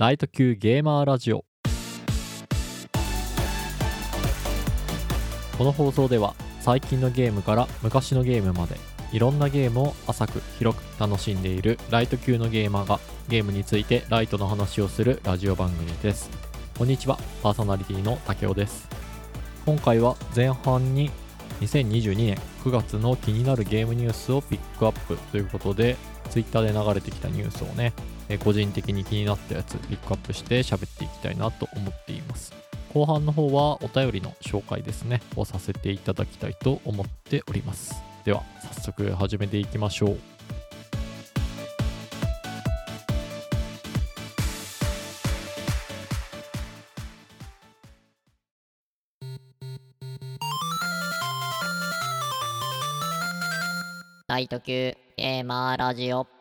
ライト級ゲーマーラジオ。この放送では最近のゲームから昔のゲームまでいろんなゲームを浅く広く楽しんでいるライト級のゲーマーがゲームについてライトの話をするラジオ番組です。こんにちはパーソナリティの竹雄です。今回は前半に2022年9月の気になるゲームニュースをピックアップということで Twitter で流れてきたニュースをね個人的に気になったやつピックアップして喋っていきたいなと思っています。後半の方はお便りの紹介ですね。をさせていただきたいと思っております。では早速始めていきましょう。ライト級ゲーマーラジオ。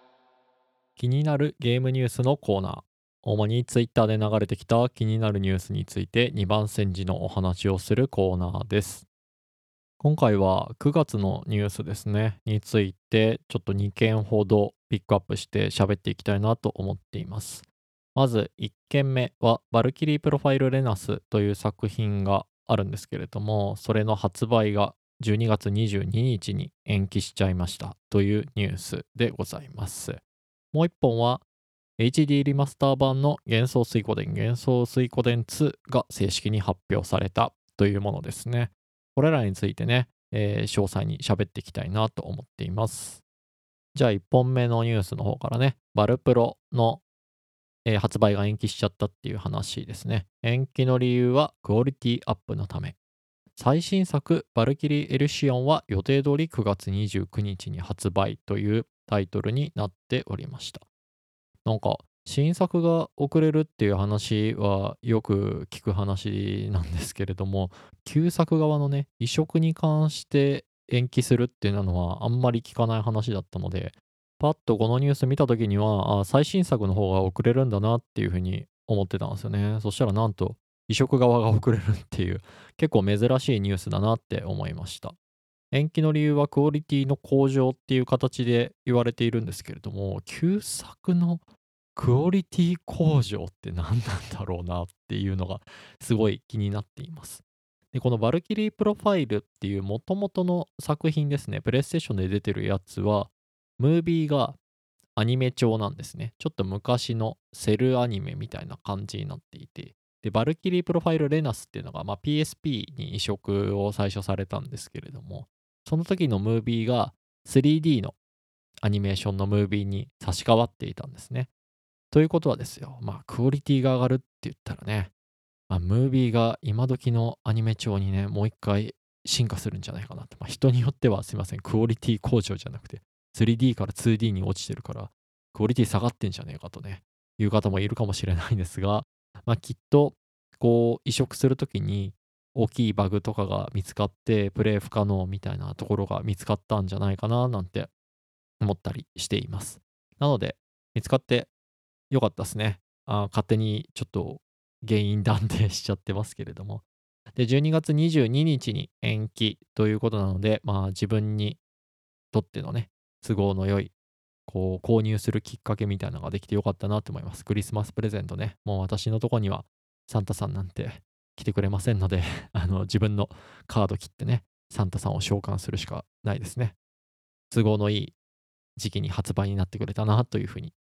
気になるゲームニュースのコーナー。主にツイッターで流れてきた気になるニュースについて2番煎じのお話をするコーナーです。今回は9月のニュースですね。についてちょっと2件ほどピックアップして喋っていきたいなと思っています。まず1件目はバルキリープロファイルレナスという作品があるんですけれどもそれの発売が12月22日に延期しちゃいましたというニュースでございます。もう一本は HD リマスター版の幻想水湖伝幻想水湖伝2が正式に発表されたというものですね。これらについてね、えー、詳細に喋っていきたいなと思っています。じゃあ1本目のニュースの方からね、バルプロの、えー、発売が延期しちゃったっていう話ですね。延期の理由はクオリティアップのため。最新作バルキリー・エルシオンは予定通り9月29日に発売というタイトルになっておりました。なんか新作が遅れるっていう話はよく聞く話なんですけれども旧作側のね移植に関して延期するっていうのはあんまり聞かない話だったのでパッとこのニュース見た時にはあ最新作の方が遅れるんだなっていうふうに思ってたんですよねそしたらなんと移植側が遅れるっていう結構珍しいニュースだなって思いました。延期の理由はクオリティの向上っていう形で言われているんですけれども、旧作のクオリティ向上って何なんだろうなっていうのがすごい気になっています。で、このバルキリープロファイルっていう元々の作品ですね、プレイステーションで出てるやつは、ムービーがアニメ調なんですね。ちょっと昔のセルアニメみたいな感じになっていて、で、バルキリープロファイルレナスっていうのが、まあ、PSP に移植を最初されたんですけれども、その時のムービーが 3D のアニメーションのムービーに差し替わっていたんですね。ということはですよ、まあ、クオリティが上がるって言ったらね、まあ、ムービーが今時のアニメ調にね、もう一回進化するんじゃないかなと。まあ、人によってはすいません、クオリティ向上じゃなくて、3D から 2D に落ちてるから、クオリティ下がってんじゃねえかとね、いう方もいるかもしれないんですが、まあ、きっとこう移植するときに大きいバグとかが見つかってプレイ不可能みたいなところが見つかったんじゃないかななんて思ったりしています。なので見つかってよかったですね。あ勝手にちょっと原因断定しちゃってますけれども。で、12月22日に延期ということなので、まあ自分にとってのね、都合の良いこう購入するきっかけみたいなのができてよかったなと思います。クリスマスプレゼントね。もう私のとこにはサンタさんなんて来てくれませんので あの自分のカード切ってね、サンタさんを召喚するしかないですね。都合のいい時期に発売になってくれたなというふうに、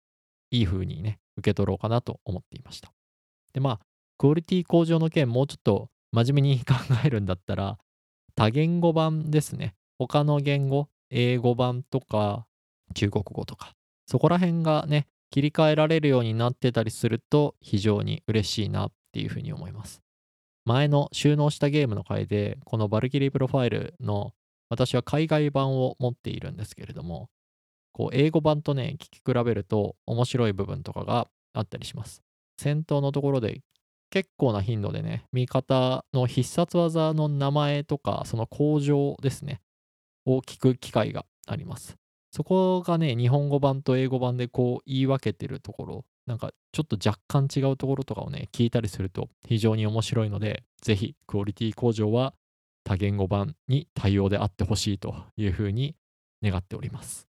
いいふうにね、受け取ろうかなと思っていました。で、まあ、クオリティ向上の件、もうちょっと真面目に考えるんだったら、多言語版ですね。他の言語、英語版とか、中国語とか、そこら辺がね、切り替えられるようになってたりすると非常に嬉しいなっていうふうに思います。前の収納したゲームの回で、このバルキリープロファイルの私は海外版を持っているんですけれども、こう英語版とね、聞き比べると面白い部分とかがあったりします。戦闘のところで結構な頻度でね、味方の必殺技の名前とか、その向上ですね、を聞く機会があります。そこがね、日本語版と英語版でこう言い分けてるところ、なんかちょっと若干違うところとかをね、聞いたりすると非常に面白いので、ぜひクオリティ向上は多言語版に対応であってほしいというふうに願っております。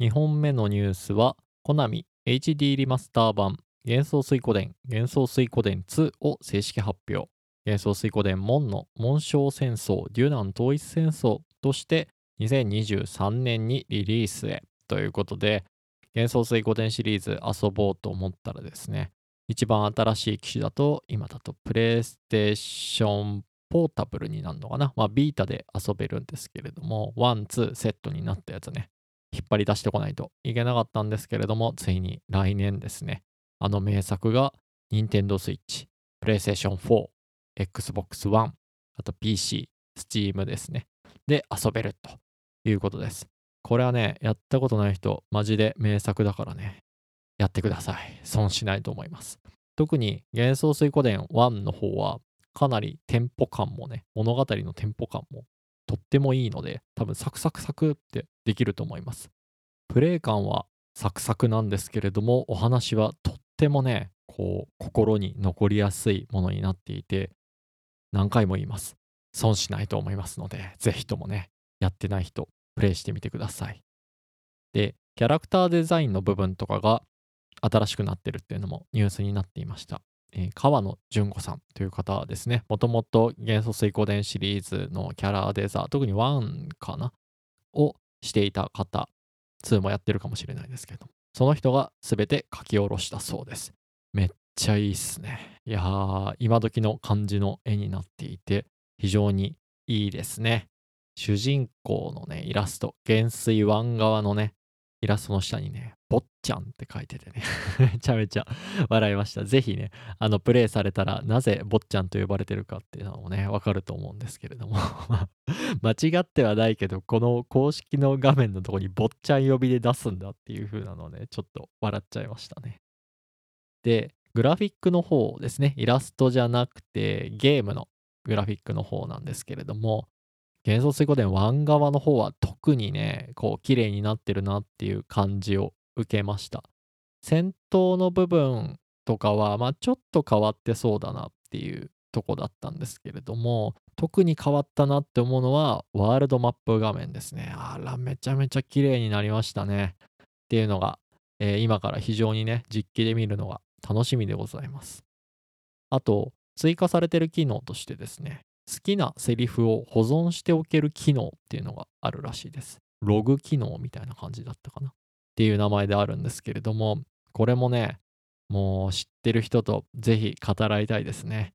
2本目のニュースは、コナミ HD リマスター版幻想水湖伝、幻想水湖伝2を正式発表。幻想水湖伝門の紋章戦争、デュナン統一戦争として2023年にリリースへということで、幻想水湖伝シリーズ遊ぼうと思ったらですね、一番新しい機種だと、今だとプレイステーションポータブルになるのかな？まあ、ビータで遊べるんですけれども、ワン、ツーセットになったやつね、引っ張り出してこないといけなかったんですけれども、ついに来年ですね、あの名作が Nintendo Switch、PlayStation 4、Xbox One、あと PC、Steam ですね。で遊べるということです。これはね、やったことない人、マジで名作だからね、やってください。損しないと思います。特に幻想水湖伝1の方は、かなりテンポ感もね、物語のテンポ感もとってもいいので、多分サクサクサクってできると思います。プレイ感はサクサクなんですけれども、お話はとってもね、こう、心に残りやすいものになっていて、何回も言います。損しないと思いますので、ぜひともね、やってない人、プレイしてみてください。で、キャラクターデザインの部分とかが新しくなってるっていうのもニュースになっていました。えー、川野純子さんという方はですね。もともと元素水光伝シリーズのキャラデザ、特に1かな？をしていた方、2もやってるかもしれないですけど、その人が全て書き下ろしたそうです。めっちゃいいっすね。いやー、今時の感じの絵になっていて、非常にいいですね。主人公のね、イラスト、元水湾側のね、イラストの下にね、坊ちゃんって書いててね めちゃめちゃ笑いました。ぜひね、あの、プレイされたら、なぜ坊ちゃんと呼ばれてるかっていうのもね、わかると思うんですけれども 間違ってはないけど、この公式の画面のとこに坊ちゃん呼びで出すんだっていう風なのね、ちょっと笑っちゃいましたね。で、グラフィックの方ですね、イラストじゃなくて、ゲームのグラフィックの方なんですけれども、幻想水湖伝湾側の方は特にね、こう、綺麗になってるなっていう感じを受けました。戦闘の部分とかは、まあ、ちょっと変わってそうだなっていうとこだったんですけれども、特に変わったなって思うのは、ワールドマップ画面ですね。あら、めちゃめちゃ綺麗になりましたね。っていうのが、えー、今から非常にね、実機で見るのが楽しみでございます。あと、追加されてる機能としてですね、好きなセリフを保存しておける機能っていうのがあるらしいです。ログ機能みたいな感じだったかな。っていう名前であるんですけれども、これもね、もう知ってる人とぜひ語らいたいですね。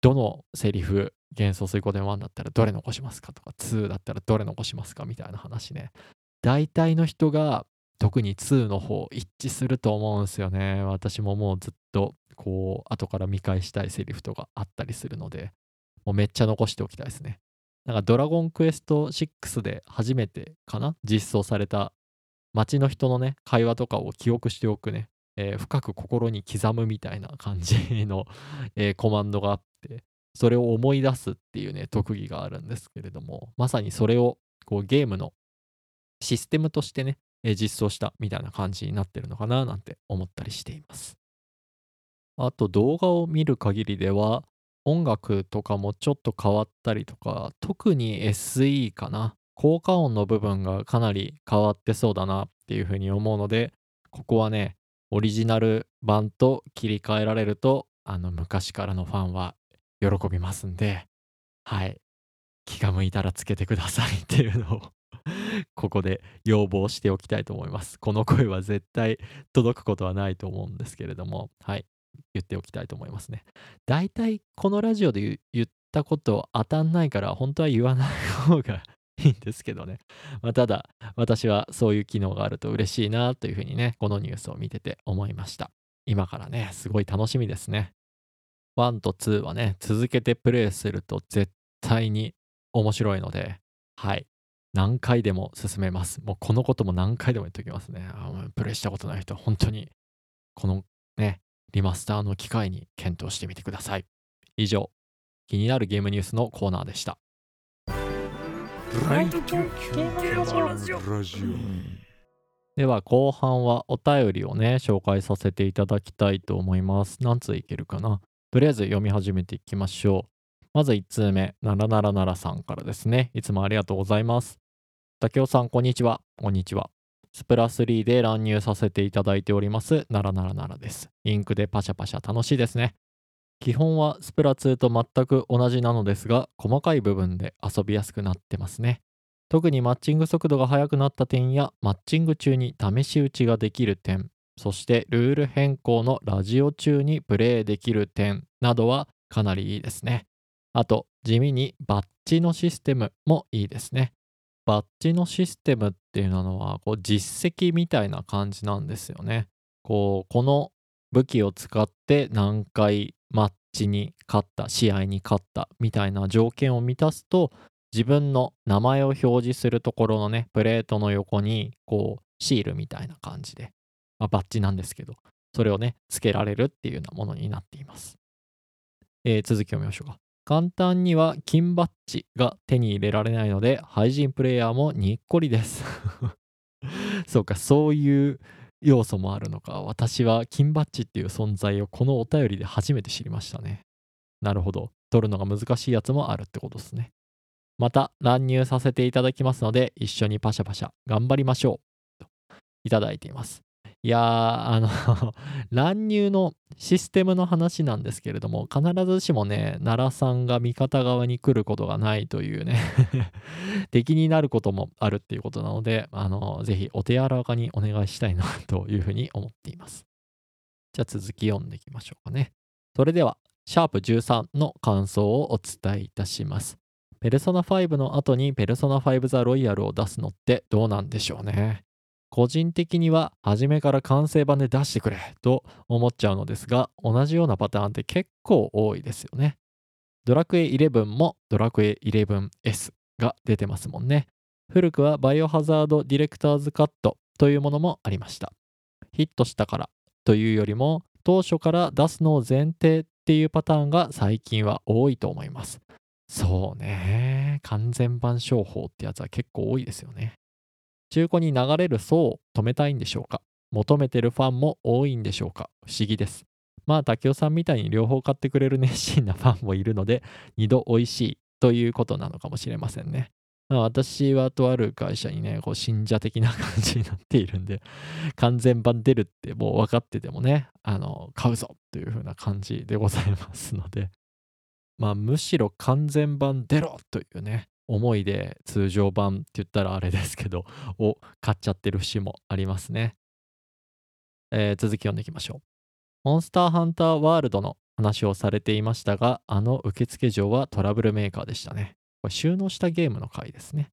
どのセリフ、幻想水湖伝1だったらどれ残しますかとか、2だったらどれ残しますかみたいな話ね。大体の人が特に2の方一致すると思うんですよね。私ももうずっとこう後から見返したいセリフとかあったりするので、もうめっちゃ残しておきたいですね。なんかドラゴンクエスト6で初めてかな？実装された街の人のね、会話とかを記憶しておくね、えー、深く心に刻むみたいな感じのえー、コマンドがあって、それを思い出すっていうね、特技があるんですけれども、まさにそれをこうゲームのシステムとしてね、えー、実装したみたいな感じになってるのかななんて思ったりしています。あと動画を見る限りでは、音楽とかもちょっと変わったりとか、特に SE かな。効果音の部分がかなり変わってそうだなっていうふうに思うので、ここはね、オリジナル版と切り替えられると、あの昔からのファンは喜びますんで、はい。気が向いたらつけてくださいっていうのを ここで要望しておきたいと思います。この声は絶対届くことはないと思うんですけれども、はい。言っておきたいと思いますね。大体このラジオで言ったこと当たんないから、本当は言わない方がいいんですけどね。まあ、ただ、私はそういう機能があると嬉しいなというふうにね、このニュースを見てて思いました。今からね、すごい楽しみですね。1と2はね、続けてプレイすると絶対に面白いので、はい。何回でも進めます。もうこのことも何回でも言っておきますね。あプレイしたことない人本当に、このね、リマスターの機会に検討してみてください。以上、気になるゲームニュースのコーナーでした。では後半はお便りをね紹介させていただきたいと思います。何通いけるかなとりあえず読み始めていきましょう。まず1通目、77さんからですね。いつもありがとうございます。竹雄さん、こんにちは。こんにちは。スプラ3で乱入させていただいております、ならならならです。インクでパシャパシャ楽しいですね。基本はスプラ2と全く同じなのですが、細かい部分で遊びやすくなってますね。特にマッチング速度が速くなった点や、マッチング中に試し打ちができる点、そしてルール変更のラジオ中にプレイできる点などはかなりいいですね。あと、地味にバッジのシステムもいいですね。バッジのシステムっていうのはこう実績みたいな感じなんですよね。こうこの武器を使って何回マッチに勝った試合に勝ったみたいな条件を満たすと自分の名前を表示するところのねプレートの横にこうシールみたいな感じで、まあ、バッジなんですけどそれをねつけられるっていうようなものになっています。えー続きを見ましょうか。簡単には金バッジが手に入れられないので廃人プレイヤーもにっこりです。そうかそういう要素もあるのか。私は金バッジっていう存在をこのお便りで初めて知りましたね。なるほど。取るのが難しいやつもあるってことですね。また乱入させていただきますので一緒にパシャパシャ頑張りましょう。といただいています。いやーあの 乱入のシステムの話なんですけれども必ずしもね奈良さんが味方側に来ることがないというね 敵になることもあるっていうことなのであのぜひお手柔らかにお願いしたいなというふうに思っています。じゃあ続き読んでいきましょうかね。それではシャープ13の感想をお伝えいたします。ペルソナ5の後にペルソナ5ザロイヤルを出すのってどうなんでしょうね。個人的には初めから完成版で出してくれと思っちゃうのですが同じようなパターンって結構多いですよね。ドラクエ11もドラクエ 11S が出てますもんね。古くはバイオハザードディレクターズカットというものもありました。ヒットしたからというよりも当初から出すのを前提っていうパターンが最近は多いと思います。そうね。完全版商法ってやつは結構多いですよね。中古に流れる層を止めたいんでしょうか？求めてるファンも多いんでしょうか？不思議です。まあ竹雄さんみたいに両方買ってくれる熱心なファンもいるので二度美味しいということなのかもしれませんね。まあ私はとある会社にねこう信者的な感じになっているんで完全版出るってもう分かっててもねあの買うぞという風な感じでございますので。まあむしろ完全版出ろというね思いで通常版って言ったらあれですけど を買っちゃってる節もありますね、えー続き読んでいきましょう。モンスターハンターワールドの話をされていましたがあの受付嬢はトラブルメーカーでしたね。これ収納したゲームの回ですね。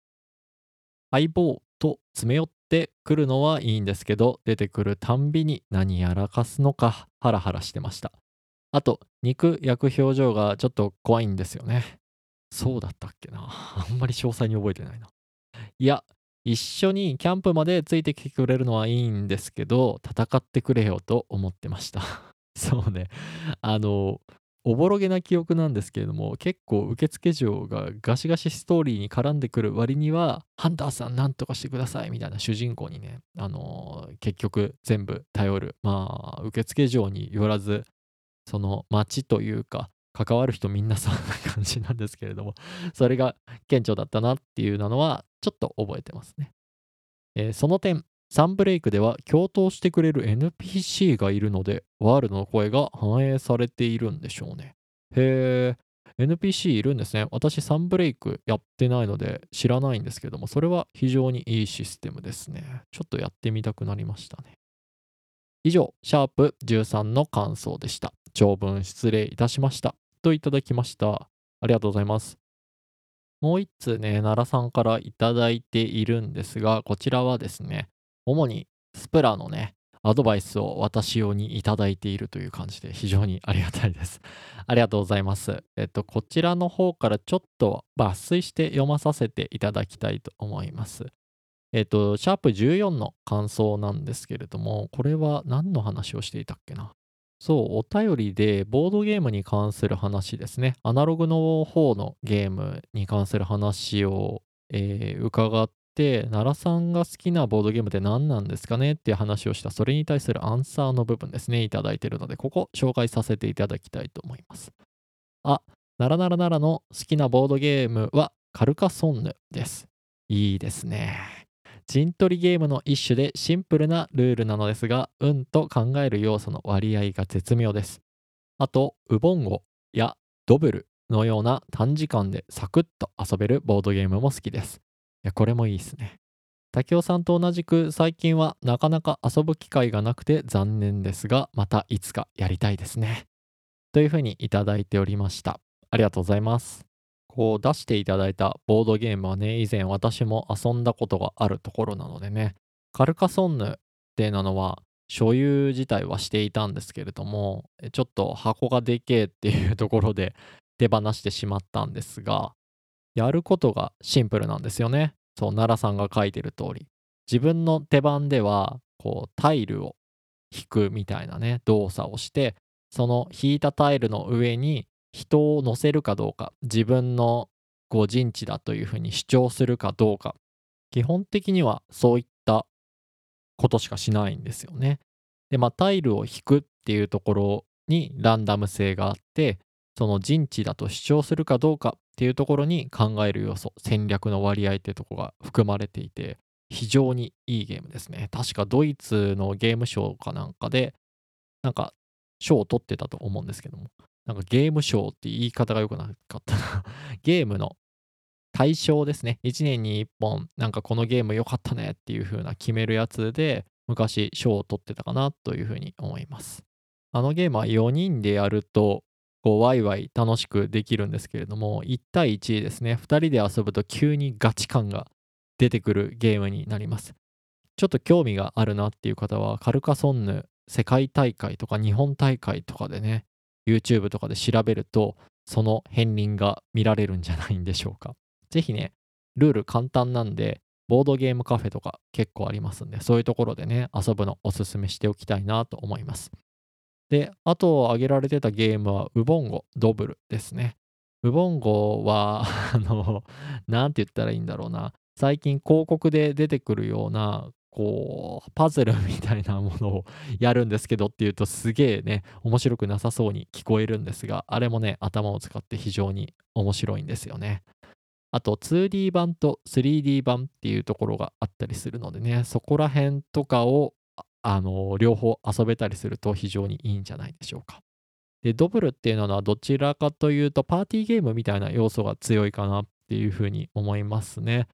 相棒と詰め寄ってくるのはいいんですけど出てくるたんびに何やらかすのかハラハラしてました。あと肉焼く表情がちょっと怖いんですよね。そうだったっけな あんまり詳細に覚えてないな。いや、一緒にキャンプまでついてきてくれるのはいいんですけど、戦ってくれよと思ってました。そうね。あの、おぼろげな記憶なんですけれども、結構受付嬢がガシガシストーリーに絡んでくる割には、ハンターさんなんとかしてくださいみたいな主人公にね、あの、結局全部頼る。まあ、受付嬢によらず、その街というか、関わる人みんなそんな感じなんですけれども、それが顕著だったなっていうのは、ちょっと覚えてますね。えーその点、サンブレイクでは共闘してくれる NPC がいるので、ワールドの声が反映されているんでしょうね。へえ、NPC いるんですね。私、サンブレイクやってないので知らないんですけども、それは非常にいいシステムですね。ちょっとやってみたくなりましたね。以上、シャープ13の感想でした。長文失礼いたしました。といただきました。ありがとうございます。もう一通ね、奈良さんからいただいているんですが、こちらはですね、主にスプラのね、アドバイスを私用にいただいているという感じで非常にありがたいです。ありがとうございます。えっと、こちらの方からちょっと抜粋して読まさせていただきたいと思います。えっと、シャープ14の感想なんですけれども、これは何の話をしていたっけな？そう、お便りでボードゲームに関する話ですね。アナログの方のゲームに関する話を、えー伺って、奈良さんが好きなボードゲームって何なんですかねっていう話をした、それに対するアンサーの部分ですね、いただいているので、ここ紹介させていただきたいと思います。あ、奈良奈良奈良の好きなボードゲームはカルカソンヌです。いいですね。陣取りゲームの一種でシンプルなルールなのですが、運と考える要素の割合が絶妙です。あと、ウボンゴやドブルのような短時間でサクッと遊べるボードゲームも好きです。いや、これもいいですね。竹雄さんと同じく最近はなかなか遊ぶ機会がなくて残念ですが、またいつかやりたいですね。というふうにいただいておりました。ありがとうございます。こう出していただいたボードゲームはね、以前私も遊んだことがあるところなのでね、カルカソンヌっていうのは所有自体はしていたんですけれども、ちょっと箱がでけえっていうところで 手放してしまったんですが、やることがシンプルなんですよね。そう、奈良さんが書いてる通り。自分の手番では、こう、タイルを引くみたいなね、動作をして、その引いたタイルの上に人を乗せるかどうか、自分のこう陣地だというふうに主張するかどうか、基本的にはそういったことしかしないんですよね。で、まあ、タイルを引くっていうところにランダム性があって、その陣地だと主張するかどうかっていうところに考える要素、戦略の割合っていうところが含まれていて、非常にいいゲームですね。確かドイツのゲームショーかなんかで、なんか賞を取ってたと思うんですけども、なんかゲームショーって言い方が良くなかったな。ゲームの対象ですね。1年に1本、なんかこのゲーム良かったねっていう風な決めるやつで、昔賞を取ってたかなというふうに思います。あのゲームは4人でやると、こうワイワイ楽しくできるんですけれども、1対1ですね、2人で遊ぶと急にガチ感が出てくるゲームになります。ちょっと興味があるなっていう方は、カルカソンヌ世界大会とか日本大会とかでね、YouTube とかで調べると、その片鱗が見られるんじゃないんでしょうか。ぜひね、ルール簡単なんで、ボードゲームカフェとか結構ありますんで、そういうところでね、遊ぶのおすすめしておきたいなと思います。で、あと挙げられてたゲームは、ウボンゴ、ドブルですね。ウボンゴは、あの、なんて言ったらいいんだろうな。最近広告で出てくるような、こう、パズルみたいなものをやるんですけどっていうとすげえね、面白くなさそうに聞こえるんですが、あれもね、頭を使って非常に面白いんですよね。あと 2D 版と 3D 版っていうところがあったりするのでね、そこら辺とかをあの両方遊べたりすると非常にいいんじゃないでしょうか。で、ドブルっていうのはどちらかというとパーティーゲームみたいな要素が強いかなっていうふうに思いますね。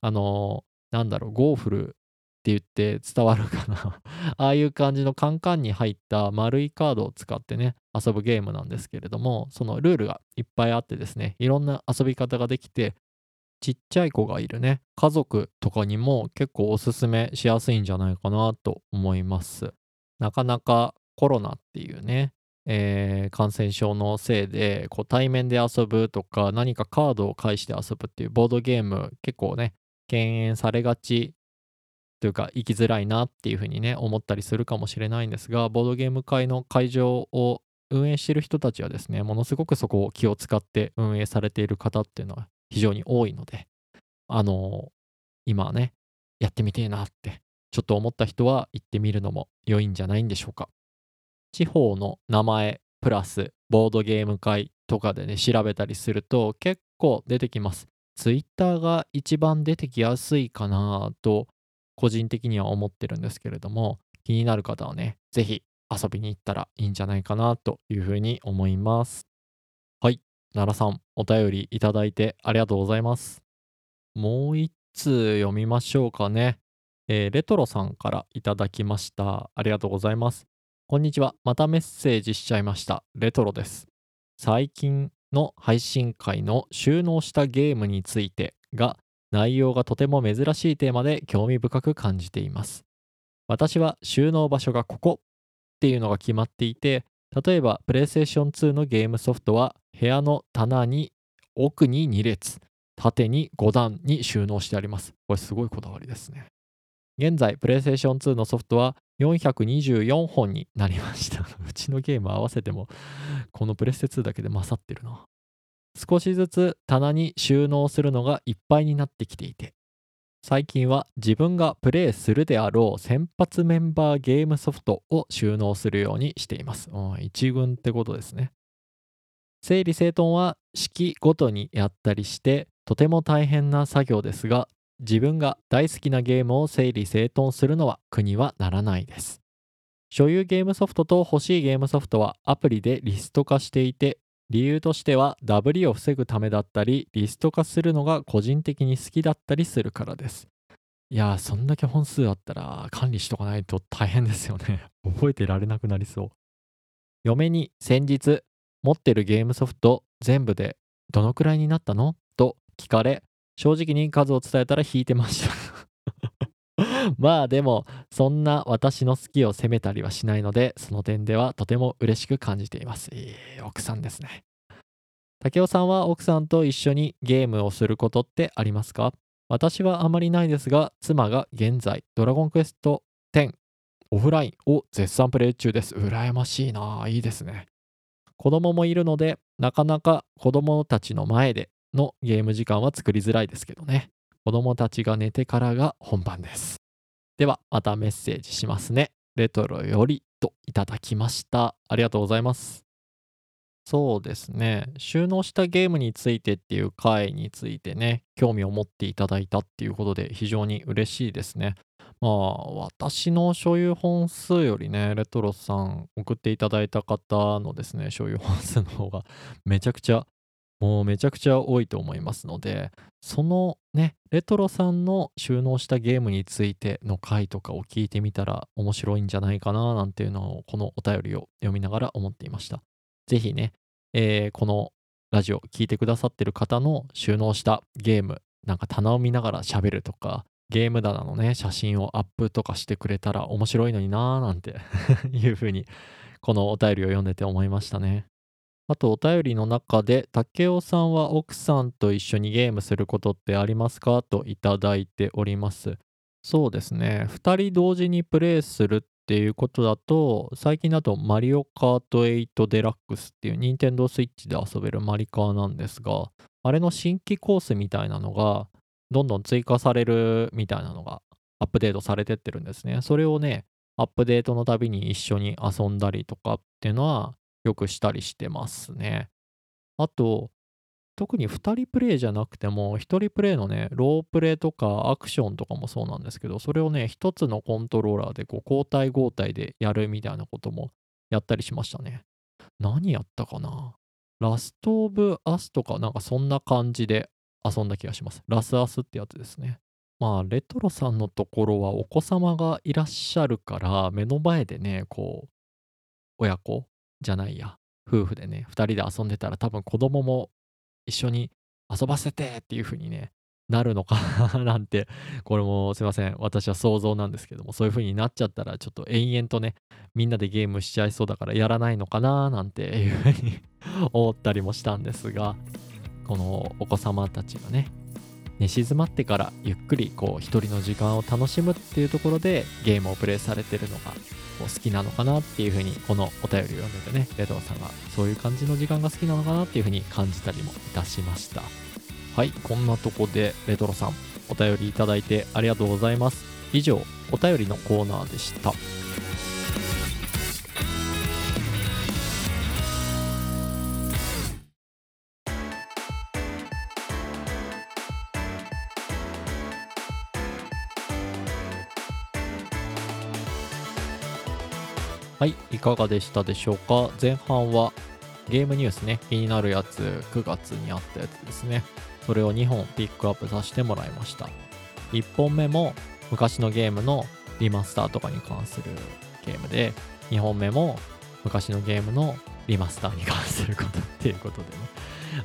あの、なんだろう、ゴーフルって言って伝わるかな ああいう感じのカンカンに入った丸いカードを使ってね、遊ぶゲームなんですけれども、そのルールがいっぱいあってですね、いろんな遊び方ができて、ちっちゃい子がいるね、家族とかにも結構おすすめしやすいんじゃないかなと思います。なかなかコロナっていうね、えー感染症のせいでこう対面で遊ぶとか何かカードを介して遊ぶっていうボードゲーム結構ね敬遠されがちというか生きづらいなっていうふうにね思ったりするかもしれないんですがボードゲーム会の会場を運営している人たちはですねものすごくそこを気を使って運営されている方っていうのは非常に多いのであの今ねやってみてえなってちょっと思った人は行ってみるのも良いんじゃないんでしょうか。地方の名前プラスボードゲーム会とかでね調べたりすると結構出てきます。ツイッターが一番出てきやすいかなと個人的には思ってるんですけれども気になる方はねぜひ遊びに行ったらいいんじゃないかなというふうに思います。はい。奈良さんお便りいただいてありがとうございます。もう一通読みましょうかね、えーレトロさんからいただきました。ありがとうございます。こんにちは。またメッセージしちゃいました。レトロです。最近の配信会の収納したゲームについてが内容がとても珍しいテーマで興味深く感じています。私は収納場所がここっていうのが決まっていて例えば PlayStation 2のゲームソフトは部屋の棚に奥に2列縦に5段に収納してあります。これすごいこだわりですね。現在 PlayStation 2のソフトは424本になりました。うちのゲーム合わせてもこのプレステ2だけで勝ってるな。少しずつ棚に収納するのがいっぱいになってきていて最近は自分がプレイするであろう先発メンバーゲームソフトを収納するようにしています。うん一軍ってことですね。整理整頓は式ごとにやったりしてとても大変な作業ですが自分が大好きなゲームを整理整頓するのは苦にはならないです。所有ゲームソフトと欲しいゲームソフトはアプリでリスト化していて、理由としてはダブりを防ぐためだったり、リスト化するのが個人的に好きだったりするからです。いや、そんだけ本数あったら管理しとかないと大変ですよね。覚えてられなくなりそう。嫁に先日、持ってるゲームソフト全部でどのくらいになったの？と聞かれ、正直に数を伝えたら引いてました。まあでも、そんな私の好きを責めたりはしないので、その点ではとても嬉しく感じています。いい奥さんですね。竹雄さんは奥さんと一緒にゲームをすることってありますか？私はあまりないですが、妻が現在、ドラゴンクエスト10オフラインを絶賛プレイ中です。羨ましいないいですね。子供もいるので、なかなか子供たちの前でのゲーム時間は作りづらいですけどね。子供たちが寝てからが本番です。では、またメッセージしますね。レトロよりといただきました。ありがとうございます。そうですね。収納したゲームについてっていう回についてね、興味を持っていただいたっていうことで非常に嬉しいですね。まあ、私の所有本数よりね、レトロさん送っていただいた方のですね、所有本数の方がめちゃくちゃ、もうめちゃくちゃ多いと思いますので、そのね、レトロさんの収納したゲームについての回とかを聞いてみたら面白いんじゃないかななんていうのをこのお便りを読みながら思っていました。ぜひね、えーこのラジオ聞いてくださってる方の収納したゲーム、なんか棚を見ながら喋るとか、ゲーム棚のね、写真をアップとかしてくれたら面白いのになーなんて いうふうに、このお便りを読んでて思いましたね。あとお便りの中で、竹雄さんは奥さんと一緒にゲームすることってありますかといただいております。そうですね。2人同時にプレイするっていうことだと、最近だとマリオカート8デラックスっていう任天堂スイッチで遊べるマリカーなんですが、あれの新規コースみたいなのが、どんどん追加されるみたいなのがアップデートされてってるんですね。それをね、アップデートのたびに一緒に遊んだりとかっていうのはよくしたりしてますね。あと、特に2人プレイじゃなくても、1人プレイのね、ロープレイとかアクションとかもそうなんですけど、それをね、1つのコントローラーでこう交代交代でやるみたいなこともやったりしましたね。何やったかな？ラストオブアスとかなんかそんな感じで遊んだ気がします。ラスアスってやつですね。まあ、レトロさんのところはお子様がいらっしゃるから、目の前でね、こう、親子じゃないや、夫婦でね、2人で遊んでたら多分子供も一緒に遊ばせてっていう風にね、なるのかな なんて、これもすいません、私は想像なんですけども、そういう風になっちゃったらちょっと延々とね、みんなでゲームしちゃいそうだからやらないのかななんていう風に 思ったりもしたんですが、このお子様たちがね、寝静まってからゆっくりこう一人の時間を楽しむっていうところでゲームをプレイされてるのがこう好きなのかなっていうふうにこのお便りを読んでてねレトロさんがそういう感じの時間が好きなのかなっていうふうに感じたりもいたしました。はいこんなとこでレトロさんお便りいただいてありがとうございます。以上お便りのコーナーでした。はい、いかがでしたでしょうか？前半はゲームニュースね、気になるやつ、9月にあったやつですね。それを2本ピックアップさせてもらいました。1本目も昔のゲームのリマスターとかに関するゲームで、2本目も昔のゲームのリマスターに関することっていうことでね。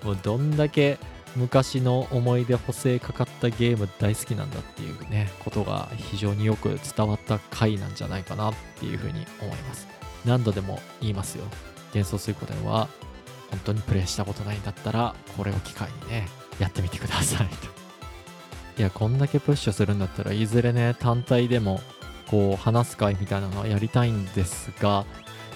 もうどんだけ昔の思い出補正かかったゲーム大好きなんだっていうね、ことが非常によく伝わった回なんじゃないかなっていうふうに思います。何度でも言いますよ。幻想水湖伝は本当にプレイしたことないんだったら、これを機会にね、やってみてくださいと。いや、こんだけプッシュするんだったらいずれね、単体でもこう話す会みたいなのはやりたいんですが、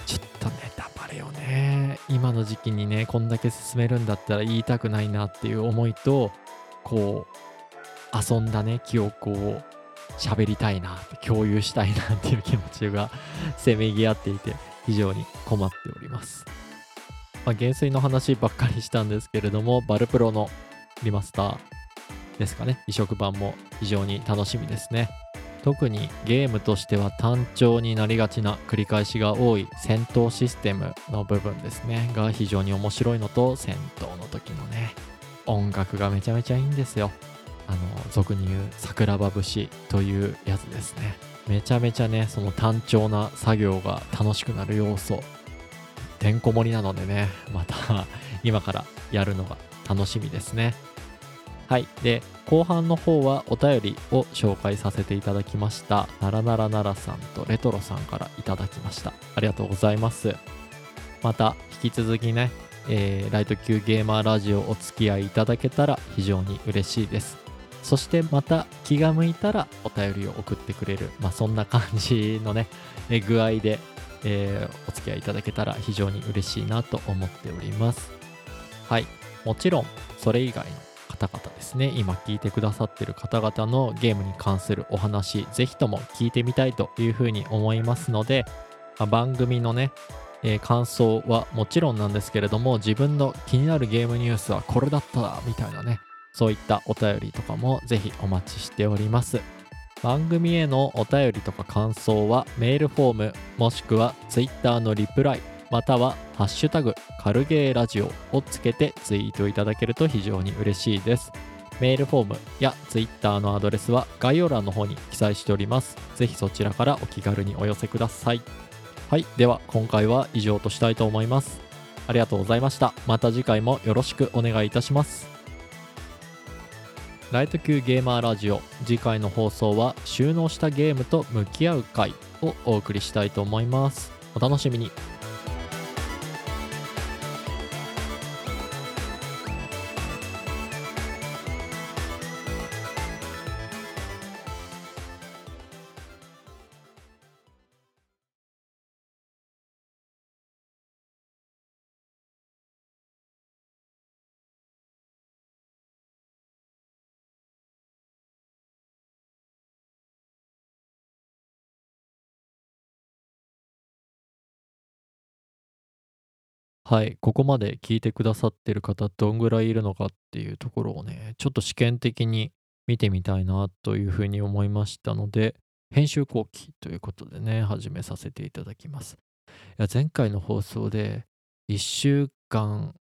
ちょっとネタバレをね、今の時期にね、こんだけ進めるんだったら言いたくないなっていう思いと、こう、遊んだね、記憶を喋りたいな、共有したいなっていう気持ちが せめぎ合っていて、非常に困っております。まあ、減衰の話ばっかりしたんですけれども、バルプロのリマスター、ですかね。移植版も非常に楽しみですね。特にゲームとしては単調になりがちな繰り返しが多い戦闘システムの部分ですね。が非常に面白いのと戦闘の時のね音楽がめちゃめちゃいいんですよ。あの俗に言う桜庭節というやつですね。めちゃめちゃねその単調な作業が楽しくなる要素てんこ盛りなのでねまた今からやるのが楽しみですね。はい。で後半の方はお便りを紹介させていただきました。ならならならさんとレトロさんからいただきました。ありがとうございます。また引き続きね、えーライト級ゲーマーラジオお付き合いいただけたら非常に嬉しいです。そしてまた気が向いたらお便りを送ってくれる、まあ、そんな感じのね、え具合で、えーお付き合いいただけたら非常に嬉しいなと思っております。はい。もちろんそれ以外の方々ですね。今聞いてくださってる方々のゲームに関するお話ぜひとも聞いてみたいというふうに思いますので、あ番組のね、えー感想はもちろんなんですけれども自分の気になるゲームニュースはこれだったらみたいなねそういったお便りとかもぜひお待ちしております。番組へのお便りとか感想はメールフォームもしくは Twitter のリプライまたは「ハッシュタグカルゲーラジオ」をつけてツイートいただけると非常に嬉しいです。メールフォームや Twitter のアドレスは概要欄の方に記載しております。ぜひそちらからお気軽にお寄せください。はいでは今回は以上としたいと思います。ありがとうございました。また次回もよろしくお願いいたします。ライト級ゲーマーラジオ次回の放送は収納したゲームと向き合う回をお送りしたいと思います。お楽しみに。はい、ここまで聞いてくださってる方どんぐらいいるのかっていうところをね、ちょっと試験的に見てみたいなというふうに思いましたので、編集後期ということでね、始めさせていただきます。いや前回の放送で1週間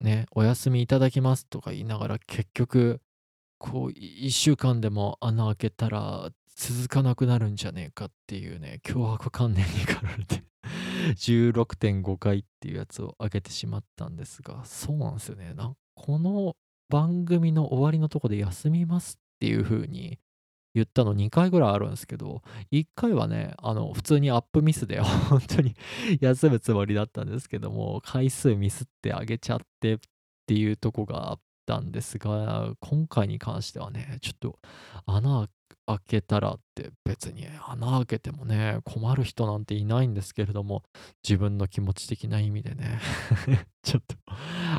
ね、お休みいただきますとか言いながら結局こう1週間でも穴開けたら続かなくなるんじゃねえかっていうね脅迫観念に駆られて 16.5回っていうやつを上げてしまったんですがそうなんですよね。なんこの番組の終わりのとこで休みますっていう風に言ったの2回ぐらいあるんですけど1回はねあの普通にアップミスで 本当に 休むつもりだったんですけども回数ミスってあげちゃってっていうとこがあったんですが今回に関してはねちょっと穴開開けたらって別に穴開けてもね困る人なんていないんですけれども自分の気持ち的な意味でね ちょっと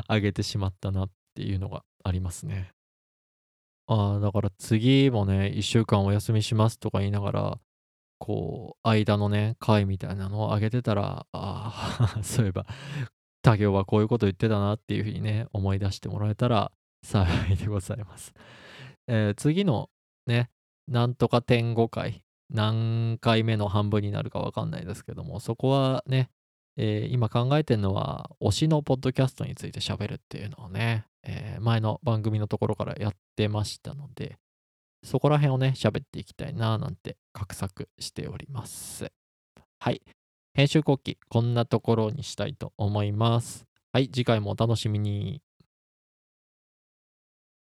上げてしまったなっていうのがありますね。ああ、だから次もね、1週間お休みしますとか言いながら、こう、間のね、会みたいなのを上げてたら、ああ、そういえば、他行はこういうこと言ってたなっていうふうにね、思い出してもらえたら幸いでございます。えー次のね、なんとか点5回、何回目の半分になるかわかんないですけども、そこはね、えー今考えてるのは、推しのポッドキャストについて喋るっていうのをね、えー前の番組のところからやってましたので、そこら辺をね、喋っていきたいななんて画策しております。はい。編集後期、こんなところにしたいと思います。はい、次回もお楽しみに。